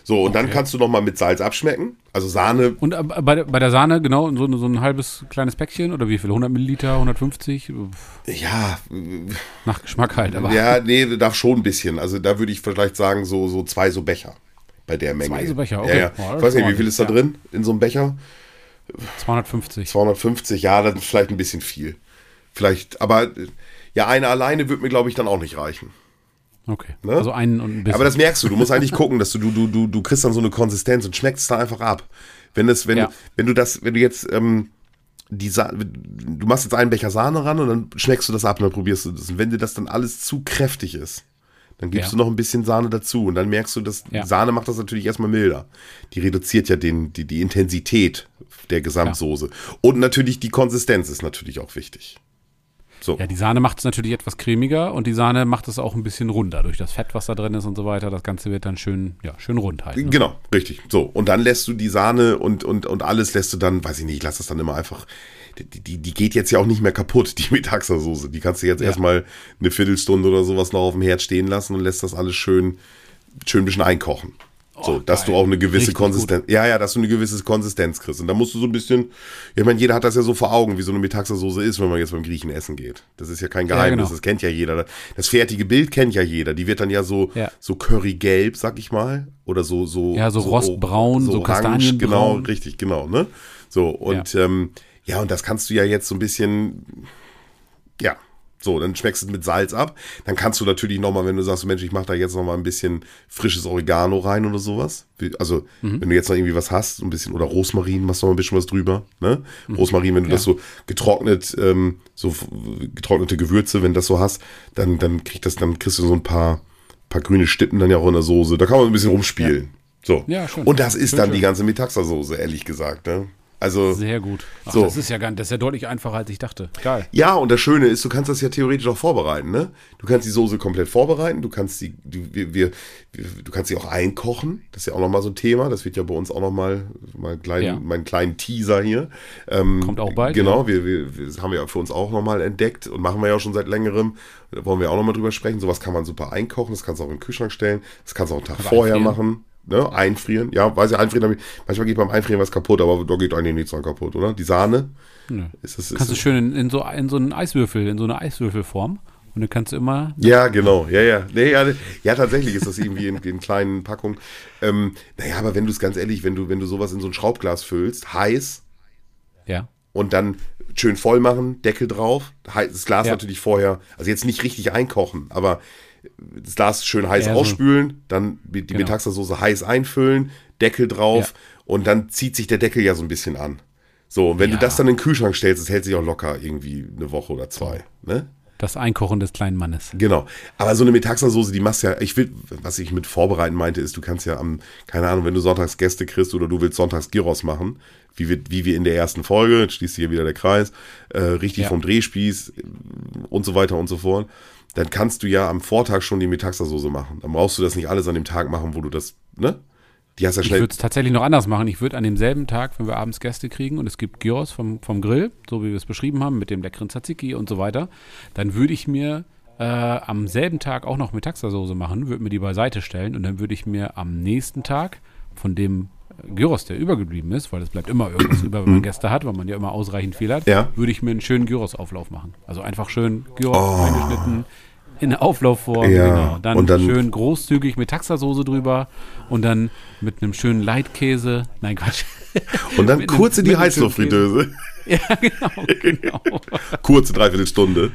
So, und dann kannst du nochmal mit Salz abschmecken. Also Sahne, Und äh, bei, der- bei der Sahne, genau, so, so ein halbes kleines Päckchen oder wie viel? 100 Milliliter, 150? ja, Nach Geschmack halt, aber ja, nee, darf schon ein bisschen. Also da würde ich vielleicht sagen, so, so zwei so Becher bei der Menge. Zwei so Becher, okay. ja. Ja, Ich weiß nicht, wie viel ist da drin in so einem Becher? 250. 250, ja, das ist vielleicht ein bisschen viel. Vielleicht, aber ja, eine alleine wird mir, glaube ich, dann auch nicht reichen. Okay. Ne? Also einen und ein bisschen. Aber das merkst du, du musst eigentlich gucken, dass du, du, du, du, du kriegst dann so eine Konsistenz und schmeckst es da einfach ab. Wenn das, wenn, Ja. wenn du das, wenn du jetzt, ähm, die Sa du machst jetzt einen Becher Sahne ran und dann schmeckst du das ab und dann probierst du das. Und wenn dir das dann alles zu kräftig ist, dann gibst Ja. du noch ein bisschen Sahne dazu und dann merkst du, dass Ja. Sahne macht das natürlich erstmal milder. Die reduziert ja den, die, die Intensität der Gesamtsoße. Und natürlich die Konsistenz ist natürlich auch wichtig. So. ja, die Sahne macht es natürlich etwas cremiger und die Sahne macht es auch ein bisschen runder durch das Fett, was da drin ist und so weiter. Das Ganze wird dann schön, ja, schön rund halt. Ne? Genau, richtig. So, und dann lässt du die Sahne und, und, und alles lässt du dann, weiß ich nicht, ich lass das dann immer einfach. Die, die, die geht jetzt ja auch nicht mehr kaputt, die Metaxa-Soße. Die kannst du jetzt Ja. erstmal eine Viertelstunde oder sowas noch auf dem Herd stehen lassen und lässt das alles schön, schön ein bisschen einkochen. So, Oh, dass geil. du auch eine gewisse Richtig Konsistenz, ja, ja, dass du eine gewisse Konsistenz kriegst. Und da musst du so ein bisschen, ja, ich meine, jeder hat das ja so vor Augen, wie so eine Metaxa-Soße ist, wenn man jetzt beim Griechen essen geht. Das ist ja kein Geheimnis, genau. das kennt ja jeder. Das fertige Bild kennt ja jeder. Die wird dann ja so, Ja. so currygelb, sag ich mal, oder so, so, Ja, so rostbraun, so kastanienbraun. Genau, richtig, genau, ne? So, und ja. Ähm, ja, und das kannst du ja jetzt so ein bisschen, ja, so, dann schmeckst du es mit Salz ab. Dann kannst du natürlich nochmal, wenn du sagst, Mensch, ich mache da jetzt nochmal ein bisschen frisches Oregano rein oder sowas. Also, Mhm. wenn du jetzt noch irgendwie was hast, ein bisschen, oder Rosmarin, machst du noch ein bisschen was drüber, ne? Rosmarin, wenn du Mhm. Ja. das so getrocknet, ähm, so getrocknete Gewürze, wenn du das so hast, dann, dann kriegt das, dann kriegst du so ein paar, paar grüne Stippen dann ja auch in der Soße. Da kann man ein bisschen rumspielen. So. Ja, schön. Und das ist Schön, dann schön. die ganze Metaxa-Soße, ehrlich gesagt, ne? Also. Sehr gut. Ach, So. das ist ja ganz, das ist ja deutlich einfacher, als ich dachte. Geil. Ja, und das Schöne ist, du kannst das ja theoretisch auch vorbereiten, ne? Du kannst die Soße komplett vorbereiten, du kannst die, du, wir, wir, du kannst sie auch einkochen. Das ist ja auch nochmal so ein Thema. Das wird ja bei uns auch nochmal, mal kleinen, Ja. meinen kleinen Teaser hier. Ähm, Kommt auch bald, Genau, wir, wir, wir das haben wir ja für uns auch nochmal entdeckt und machen wir ja auch schon seit längerem. Da wollen wir auch nochmal drüber sprechen. Sowas kann man super einkochen, das kannst du auch in den Kühlschrank stellen, das kannst du auch einen Tag Oder vorher machen. Ne, einfrieren. Ja, weiß ich, einfrieren. Manchmal geht beim Einfrieren was kaputt, aber da geht eigentlich nichts dran kaputt, oder? Die Sahne. Nö. Ist das, ist Kannst du schön in, in, so, in so einen Eiswürfel, in so eine Eiswürfelform. Und dann kannst du immer. Ja, genau. Ja, ja. Nee, ja, ja, tatsächlich ist das irgendwie in, in kleinen Packungen. Ähm, naja, aber wenn du es ganz ehrlich, wenn du, wenn du sowas in so ein Schraubglas füllst, heiß Ja. und dann schön voll machen, Deckel drauf, das Glas Ja. natürlich vorher, also jetzt nicht richtig einkochen, aber das Glas schön heiß Ja, so- ausspülen, dann die Genau. Metaxa-Soße heiß einfüllen, Deckel drauf und dann zieht sich der Deckel ja so ein bisschen an. So, und wenn Ja. du das dann in den Kühlschrank stellst, das hält sich auch locker irgendwie eine Woche oder zwei. Ne? Das Einkochen des kleinen Mannes. Genau. Aber so eine Metaxa-Soße, die machst ja, ich will, was ich mit vorbereiten meinte, ist, du kannst ja am, keine Ahnung, wenn du sonntags Gäste kriegst oder du willst sonntags Gyros machen, wie wir, wie wir in der ersten Folge, jetzt schließt hier wieder der Kreis, äh, richtig Ja. vom Drehspieß und so weiter und so fort, dann kannst du ja am Vortag schon die Metaxa-Soße machen. Dann brauchst du das nicht alles an dem Tag machen, wo du das, ne? Die hast ja Ich schnell. würde es tatsächlich noch anders machen. Ich würde an demselben Tag, wenn wir abends Gäste kriegen und es gibt Gyros vom, vom Grill, so wie wir es beschrieben haben, mit dem leckeren Tzatziki und so weiter, dann würde ich mir äh, am selben Tag auch noch Metaxa-Soße machen, würde mir die beiseite stellen und dann würde ich mir am nächsten Tag von dem Gyros, der übergeblieben ist, weil es bleibt immer irgendwas über, wenn man Gäste hat, weil man ja immer ausreichend viel hat, Mhm. Ja. würde ich mir einen schönen Gyros-Auflauf machen. Also einfach schön Gyros eingeschnitten, in Auflaufform, Oh. Ja, genau. Dann, und dann- schön großzügig mit Taxasoße drüber und dann mit einem schönen Leitkäse. Nein, Quatsch. Und dann kurz in die Heißluftfritteuse. ja, genau, genau. Kurze Dreiviertelstunde.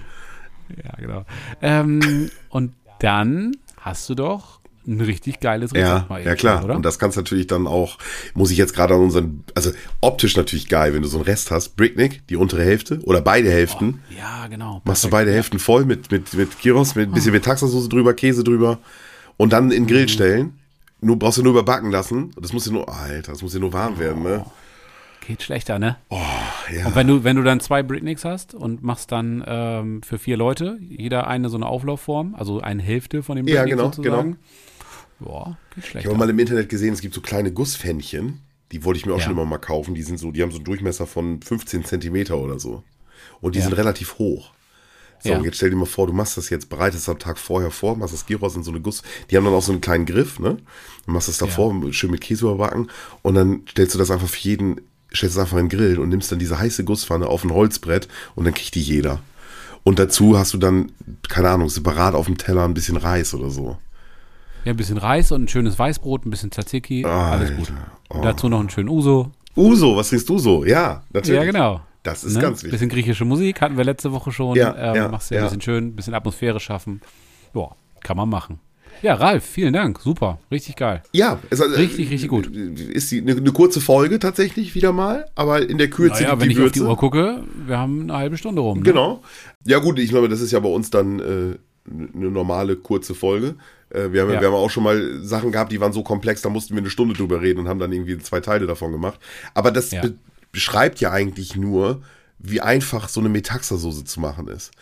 ja, genau. Ähm, und dann hast du doch ein richtig geiles Ja, Rezept mal ja klar. oder? Und das kannst natürlich dann auch, muss ich jetzt gerade an unseren, also optisch natürlich geil, wenn du so einen Rest hast. Bricknick, die untere Hälfte oder beide Hälften. ja, genau. Machst du beide Hälften voll mit, mit, mit Gyros, mit ein bisschen mit Taxasoße drüber, Käse drüber und dann in den Mhm. Grill stellen. Nur brauchst du nur überbacken lassen. Das muss ja nur, Alter, das muss ja nur warm werden, ne? Geht schlechter, ne? Oh, ja. Und wenn du, wenn du dann zwei Britnicks hast und machst dann ähm, für vier Leute, jeder eine so eine Auflaufform, also eine Hälfte von dem Ja, Britnick genau, sozusagen. Boah, geht Ich schlechter. habe mal im Internet gesehen, es gibt so kleine Gusspfännchen. Die wollte ich mir auch Ja. schon immer mal kaufen. Die sind so, die haben so einen Durchmesser von 15 Zentimeter oder so. Und die Ja. sind relativ hoch. So, Ja. und jetzt stell dir mal vor, du machst das jetzt, bereitest am Tag vorher vor, machst das Gyros in so eine Guss. Die haben dann auch so einen kleinen Griff, ne? Du machst das davor, schön mit Käse überbacken und dann stellst du das einfach für jeden, stellst es einfach in den Grill und nimmst dann diese heiße Gusspfanne auf ein Holzbrett und dann kriegt die jeder. Und dazu hast du dann, keine Ahnung, separat auf dem Teller ein bisschen Reis oder so. Ja, ein bisschen Reis und ein schönes Weißbrot, ein bisschen Tzatziki, alles gut. Oh. Dazu noch einen schönen Uso. Uso, was trinkst du so? Ja, natürlich. Ja, genau. Das ist Ne? ganz wichtig. Bisschen griechische Musik hatten wir letzte Woche schon. Ja, ähm, ja, machst ja ein bisschen schön, ein bisschen Atmosphäre schaffen. Ja, kann man machen. Ja, Ralf, vielen Dank. Super. Richtig geil. Ja, also, Richtig, richtig gut. Ist die, eine, eine kurze Folge tatsächlich wieder mal, aber in der Kürze Naja, die wenn ich auf die. Uhr gucke, wir haben eine halbe Stunde rum. Ne? Genau. Ja gut, ich glaube, das ist ja bei uns dann äh, eine normale kurze Folge. Äh, wir, haben, Ja. wir haben auch schon mal Sachen gehabt, die waren so komplex, da mussten wir eine Stunde drüber reden und haben dann irgendwie zwei Teile davon gemacht. Aber das Ja. be beschreibt ja eigentlich nur, wie einfach so eine Metaxa-Soße zu machen ist.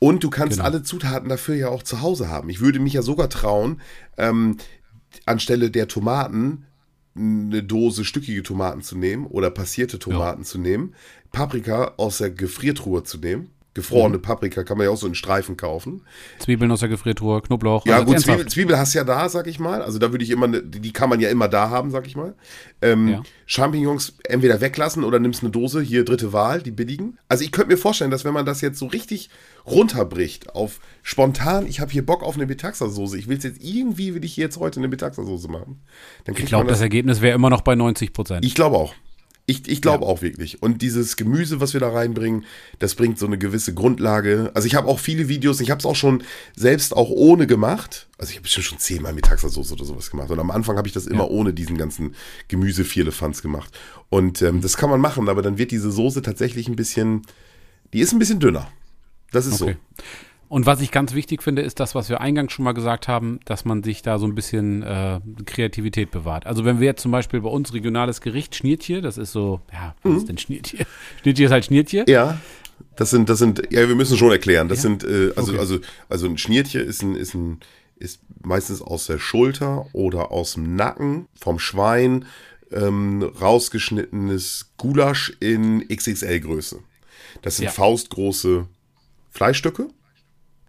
Und du kannst Genau. alle Zutaten dafür ja auch zu Hause haben. Ich würde mich ja sogar trauen, ähm, anstelle der Tomaten eine Dose stückige Tomaten zu nehmen oder passierte Tomaten zu nehmen, Paprika aus der Gefriertruhe zu nehmen. Gefrorene Mhm. Paprika kann man ja auch so in Streifen kaufen. Zwiebeln aus der Gefriertruhe, Knoblauch. Ja, also gut. Zwiebel, Zwiebel hast du ja da, sag ich mal. Also da würde ich immer, ne- die kann man ja immer da haben, sag ich mal. Ähm, Ja. Champignons entweder weglassen oder nimmst eine Dose, hier dritte Wahl, die billigen. Also ich könnte mir vorstellen, dass wenn man das jetzt so richtig runterbricht auf spontan, ich habe hier Bock auf eine Metaxa-Soße, ich will jetzt irgendwie, will ich jetzt heute eine Metaxa-Soße machen. Dann Ich glaube, man das Ergebnis wäre immer noch bei 90 Prozent. ich glaube auch. Ich, ich glaube auch wirklich. Und dieses Gemüse, was wir da reinbringen, das bringt so eine gewisse Grundlage. Also ich habe auch viele Videos, ich habe es auch schon selbst auch ohne gemacht. Also ich habe bestimmt schon zehnmal Metaxa-Soße oder sowas gemacht. Und am Anfang habe ich das immer ohne diesen ganzen Gemüse-Vierlefanz gemacht. Und ähm, das kann man machen, aber dann wird diese Soße tatsächlich ein bisschen, die ist ein bisschen dünner. Das ist Okay. Und was ich ganz wichtig finde, ist das, was wir eingangs schon mal gesagt haben, dass man sich da so ein bisschen äh, Kreativität bewahrt. Also wenn wir jetzt zum Beispiel bei uns regionales Gericht Schniertje, das ist so, ja, was ist denn Schniertje? Schniertje ist halt Schniertje. Ja. Das sind, das sind, ja, wir müssen schon erklären. Das Ja? sind, äh, also, Okay. also, also ein Schniertje ist ein, ist ein, ist meistens aus der Schulter oder aus dem Nacken vom Schwein ähm, rausgeschnittenes Gulasch in XXL-Größe. Das sind Ja. faustgroße Fleischstücke.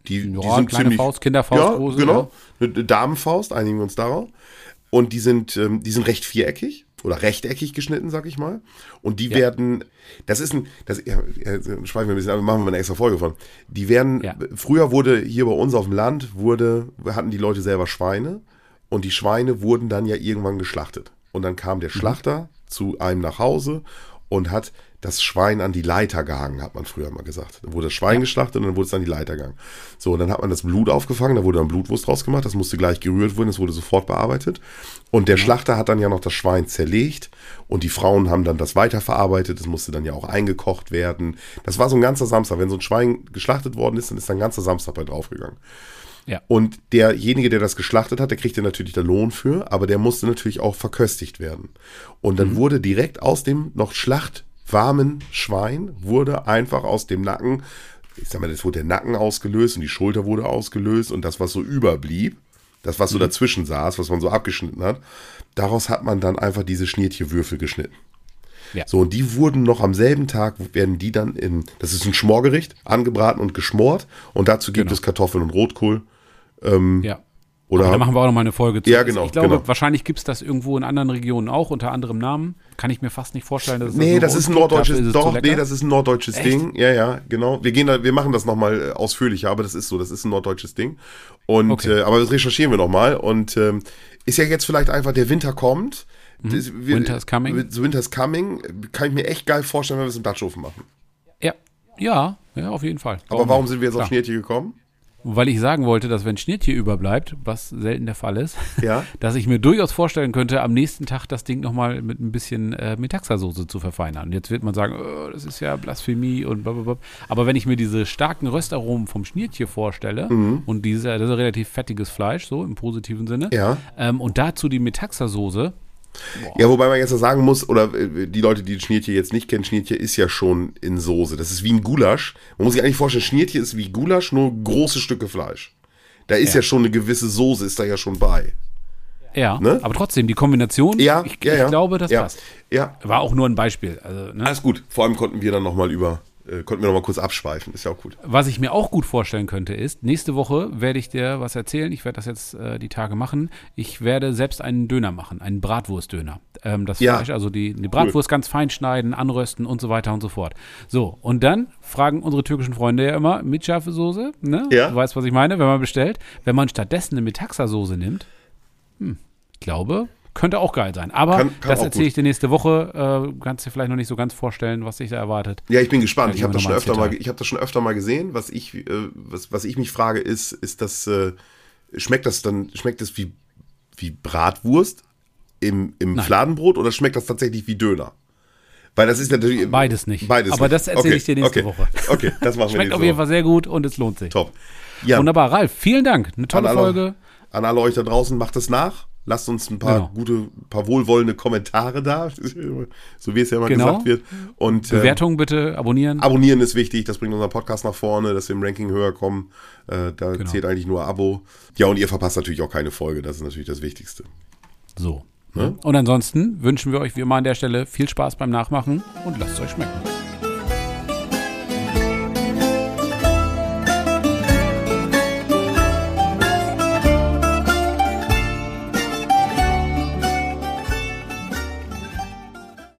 Die, die Ja, sind kleine ziemlich, Faust, Kinderfaust ja, große, genau. Eine Damenfaust, einigen wir uns darauf. Und die sind, ähm, die sind recht viereckig oder rechteckig geschnitten, sag ich mal. Und die Ja. werden, das ist ein, das ja, ja, schweifen wir ein bisschen, aber machen wir mal eine extra Folge von. Die werden, Ja. früher wurde hier bei uns auf dem Land, wurde, hatten die Leute selber Schweine und die Schweine wurden dann ja irgendwann geschlachtet. Und dann kam der Schlachter zu einem nach Hause und hat das Schwein an die Leiter gehangen, hat man früher mal gesagt. Dann wurde das Schwein geschlachtet und dann wurde es an die Leiter gehangen. So, und dann hat man das Blut aufgefangen, da wurde dann Blutwurst draus gemacht, das musste gleich gerührt werden, das wurde sofort bearbeitet. Und der Schlachter hat dann ja noch das Schwein zerlegt und die Frauen haben dann das weiterverarbeitet, das musste dann ja auch eingekocht werden. Das war so ein ganzer Samstag. Wenn so ein Schwein geschlachtet worden ist, dann ist da ein ganzer Samstag bei draufgegangen. Ja. Und derjenige, der das geschlachtet hat, der kriegte natürlich den Lohn für, aber der musste natürlich auch verköstigt werden. Und dann wurde direkt aus dem noch schlachtwarmen Schwein, wurde einfach aus dem Nacken, ich sag mal, das wurde der Nacken ausgelöst und die Schulter wurde ausgelöst und das, was so überblieb, das, was so dazwischen saß, was man so abgeschnitten hat, daraus hat man dann einfach diese Schniertierwürfel geschnitten. Ja. So, und die wurden noch am selben Tag, werden die dann in, das ist ein Schmorgericht, angebraten und geschmort. Und dazu gibt Genau. es Kartoffeln und Rotkohl. Ja. Oder da machen wir auch noch mal eine Folge zu. Ja, genau, Ich glaube, genau. wahrscheinlich gibt es das irgendwo in anderen Regionen auch unter anderem Namen. Kann ich mir fast nicht vorstellen, dass es Nee, das ist ein norddeutsches, ist doch, nee, das ist ein norddeutsches Echt? Ding. Ja, ja, genau. Wir gehen da, wir machen das nochmal äh, ausführlicher, aber das ist so, das ist ein norddeutsches Ding. Und, Okay. äh, aber das recherchieren wir nochmal. Und ähm, ist ja jetzt vielleicht einfach, der Winter kommt. Das, wir, Mhm. Winter is coming. The Winter is coming. Kann ich mir echt geil vorstellen, wenn wir es im Dutchofen machen. Ja, ja, ja, auf jeden Fall. Aber warum sind wir jetzt auf Klar. Schniertje gekommen? Weil ich sagen wollte, dass wenn Schnittchen überbleibt, was selten der Fall ist, Ja. dass ich mir durchaus vorstellen könnte, am nächsten Tag das Ding nochmal mit ein bisschen äh, Metaxa-Soße zu verfeinern. Und jetzt wird man sagen, oh, das ist ja Blasphemie und blablabla. Aber wenn ich mir diese starken Röstaromen vom Schniertje vorstelle und diese, das ist relativ fettiges Fleisch, so im positiven Sinne, Ja. ähm, und dazu die Metaxa-Soße, Ja, wobei man jetzt noch sagen muss, oder äh, die Leute, die Schniertje jetzt nicht kennen, Schniertje ist ja schon in Soße. Das ist wie ein Gulasch. Man muss sich eigentlich vorstellen, Schniertje ist wie Gulasch, nur große Stücke Fleisch. Da ist ja, Ja. schon eine gewisse Soße, ist da ja schon bei. ja, Ne? aber trotzdem, die Kombination, Ja, ich, ja, ich ja. glaube, das passt. Ja, War auch nur ein Beispiel. Also, ne? alles gut. Vor allem konnten wir dann nochmal über, äh, konnten wir noch mal kurz abschweifen. Ist ja auch gut. Was ich mir auch gut vorstellen könnte, ist, nächste Woche werde ich dir was erzählen. Ich werde das jetzt äh, die Tage machen. Ich werde selbst einen Döner machen, einen Bratwurstdöner. Ähm, das Ja. Fleisch, also die, die Bratwurst ganz fein schneiden, anrösten und so weiter und so fort. So, und dann fragen unsere türkischen Freunde ja immer mit scharfe Soße. Ne? Ja. Du weißt, was ich meine, wenn man bestellt. Wenn man stattdessen eine Metaxa-Soße nimmt, hm, ich glaube, könnte auch geil sein. Aber Kann- kann das erzähle ich dir nächste Woche. Äh, kannst dir vielleicht noch nicht so ganz vorstellen, was dich da erwartet. Ja, ich bin gespannt. Ich habe das, schon öfter mal, ich hab das schon öfter mal gesehen. Was ich, äh, was, was ich mich frage, ist, ist das, äh, schmeckt das dann, schmeckt das wie, wie Bratwurst im, im Nein. Fladenbrot oder schmeckt das tatsächlich wie Döner? Weil das ist natürlich. Beides nicht. Beides Aber nicht. das erzähle Okay, ich dir nächste okay. Woche. Okay, das machen wir Schmeckt auf jeden. Fall sehr gut und es lohnt sich. Top. Ja, Wunderbar, Ralf, vielen Dank. Eine tolle an alle, Folge. An alle euch da draußen, macht es nach. Lasst uns ein paar Genau. gute, paar wohlwollende Kommentare da, so wie es ja immer Genau. gesagt wird. Und ähm, Bewertungen bitte abonnieren. Abonnieren ist wichtig, das bringt unseren Podcast nach vorne, dass wir im Ranking höher kommen. Äh, da Genau. zählt eigentlich nur Abo. Ja, und ihr verpasst natürlich auch keine Folge, das ist natürlich das Wichtigste. So. Und ansonsten wünschen wir euch wie immer an der Stelle viel Spaß beim Nachmachen und lasst es euch schmecken.